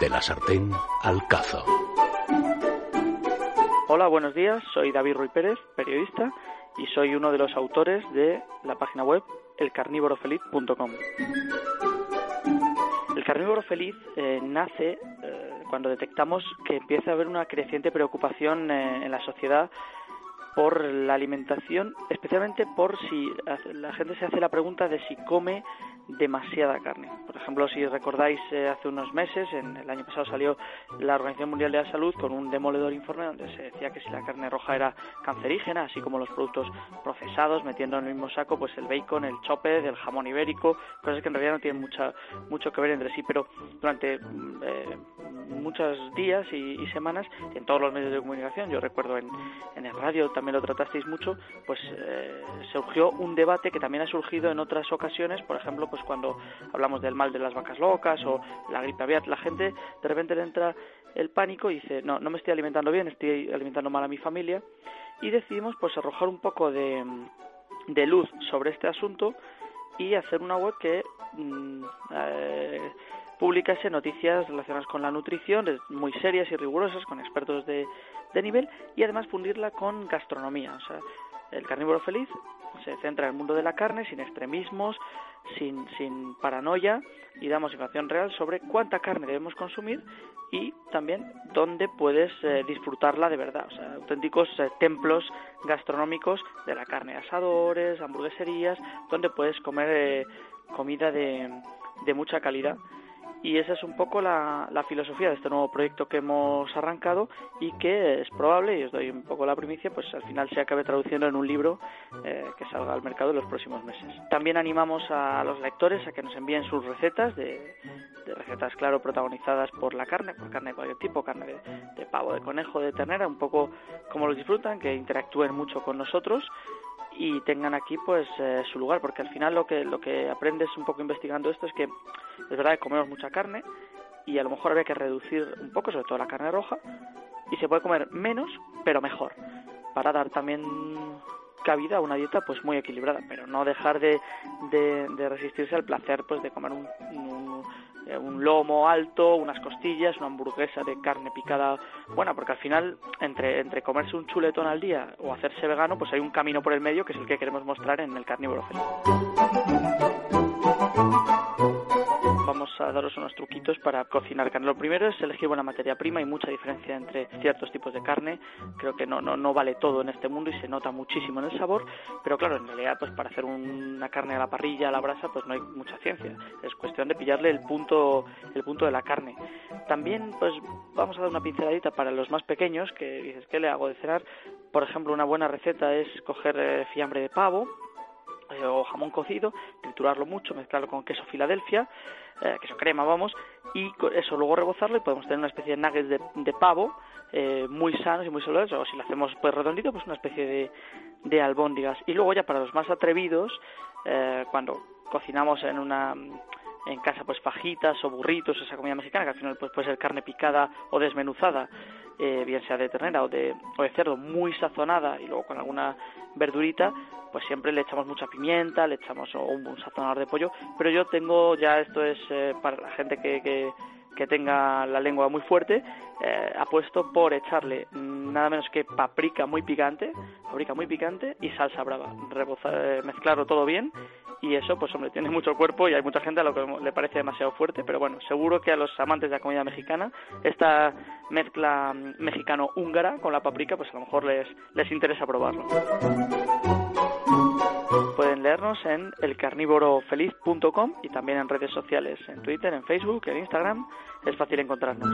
De la sartén al cazo. Hola, buenos días. Soy David Ruy Pérez, periodista, y soy uno de los autores de la página web elcarnívorofeliz.com. El carnívoro feliz eh, nace eh, cuando detectamos que empieza a haber una creciente preocupación eh, en la sociedad por la alimentación, especialmente por si la gente se hace la pregunta de si come demasiada carne. Por ejemplo, si recordáis, eh, hace unos meses, en el año pasado salió la Organización Mundial de la Salud con un demoledor informe donde se decía que si la carne roja era cancerígena, así como los productos procesados, metiendo en el mismo saco pues el bacon, el chope, el jamón ibérico, cosas que en realidad no tienen mucha, mucho que ver entre sí, pero durante mm, eh, muchos días y, semanas en todos los medios de comunicación, yo recuerdo en, en el radio también lo tratasteis mucho, pues eh, surgió un debate que también ha surgido en otras ocasiones, por ejemplo, pues cuando hablamos del mal de las vacas locas o la gripe aviar, la gente de repente le entra el pánico y dice, no, no me estoy alimentando bien, estoy alimentando mal a mi familia y decidimos pues arrojar un poco de, de luz sobre este asunto y hacer una web que mm, eh, publicase noticias relacionadas con la nutrición, muy serias y rigurosas, con expertos de, de nivel, y además fundirla con gastronomía. O sea, el carnívoro feliz se centra en el mundo de la carne, sin extremismos, sin, sin paranoia, y damos información real sobre cuánta carne debemos consumir y también dónde puedes eh, disfrutarla de verdad. O sea, auténticos eh, templos gastronómicos de la carne, asadores, hamburgueserías, donde puedes comer eh, comida de, de mucha calidad y esa es un poco la, filosofía de este nuevo proyecto que hemos arrancado y que es probable, y os doy un poco la primicia, pues al final se acabe traduciendo en un libro eh, que salga al mercado en los próximos meses. También animamos a los lectores a que nos envíen sus recetas de, recetas, claro, protagonizadas por la carne, por carne de cualquier tipo, carne de, de pavo, de conejo, de ternera, un poco como los disfrutan, que interactúen mucho con nosotros y tengan aquí pues eh, su lugar porque al final lo que lo que aprendes un poco investigando esto es que es verdad que comemos mucha carne y a lo mejor habría que reducir un poco sobre todo la carne roja y se puede comer menos pero mejor para dar también cabida a una dieta pues muy equilibrada pero no dejar de, de, resistirse al placer pues de comer un eh, un lomo alto, unas costillas, una hamburguesa de carne picada. Buena, porque al final entre, entre comerse un chuletón al día o hacerse vegano, pues hay un camino por el medio que es el que queremos mostrar en el carnívoro feliz daros unos truquitos para cocinar carne. Lo primero es elegir buena materia prima, hay mucha diferencia entre ciertos tipos de carne, creo que no, no, no vale todo en este mundo y se nota muchísimo en el sabor, pero claro, en realidad pues para hacer una carne a la parrilla, a la brasa, pues no hay mucha ciencia, es cuestión de pillarle el punto, el punto de la carne. También pues vamos a dar una pinceladita para los más pequeños, que dices, ¿qué le hago de cenar? Por ejemplo, una buena receta es coger eh, fiambre de pavo, eh, o jamón cocido, triturarlo mucho, mezclarlo con queso Filadelfia, eh, queso crema, vamos, y eso luego rebozarlo y podemos tener una especie de nuggets de, pavo eh, muy sanos y muy saludables, o si lo hacemos pues redondito, pues una especie de, de albóndigas. Y luego ya para los más atrevidos, cuando cocinamos en una en casa pues fajitas o burritos, esa comida mexicana que al final pues puede ser carne picada o desmenuzada, eh, bien sea de ternera o de, o de cerdo, muy sazonada y luego con alguna verdurita, pues siempre le echamos mucha pimienta, le echamos un, un sazonador de pollo, pero yo tengo ya esto es eh, para la gente que, que, que, tenga la lengua muy fuerte, eh, apuesto por echarle nada menos que paprika muy picante, paprika muy picante y salsa brava, eh, mezclarlo todo bien y eso pues hombre tiene mucho cuerpo y hay mucha gente a lo que le parece demasiado fuerte pero bueno seguro que a los amantes de la comida mexicana esta mezcla mexicano-húngara con la paprika pues a lo mejor les, les interesa probarlo. Pueden leernos en elcarnívorofeliz.com y también en redes sociales en Twitter, en Facebook, en Instagram. Es fácil encontrarnos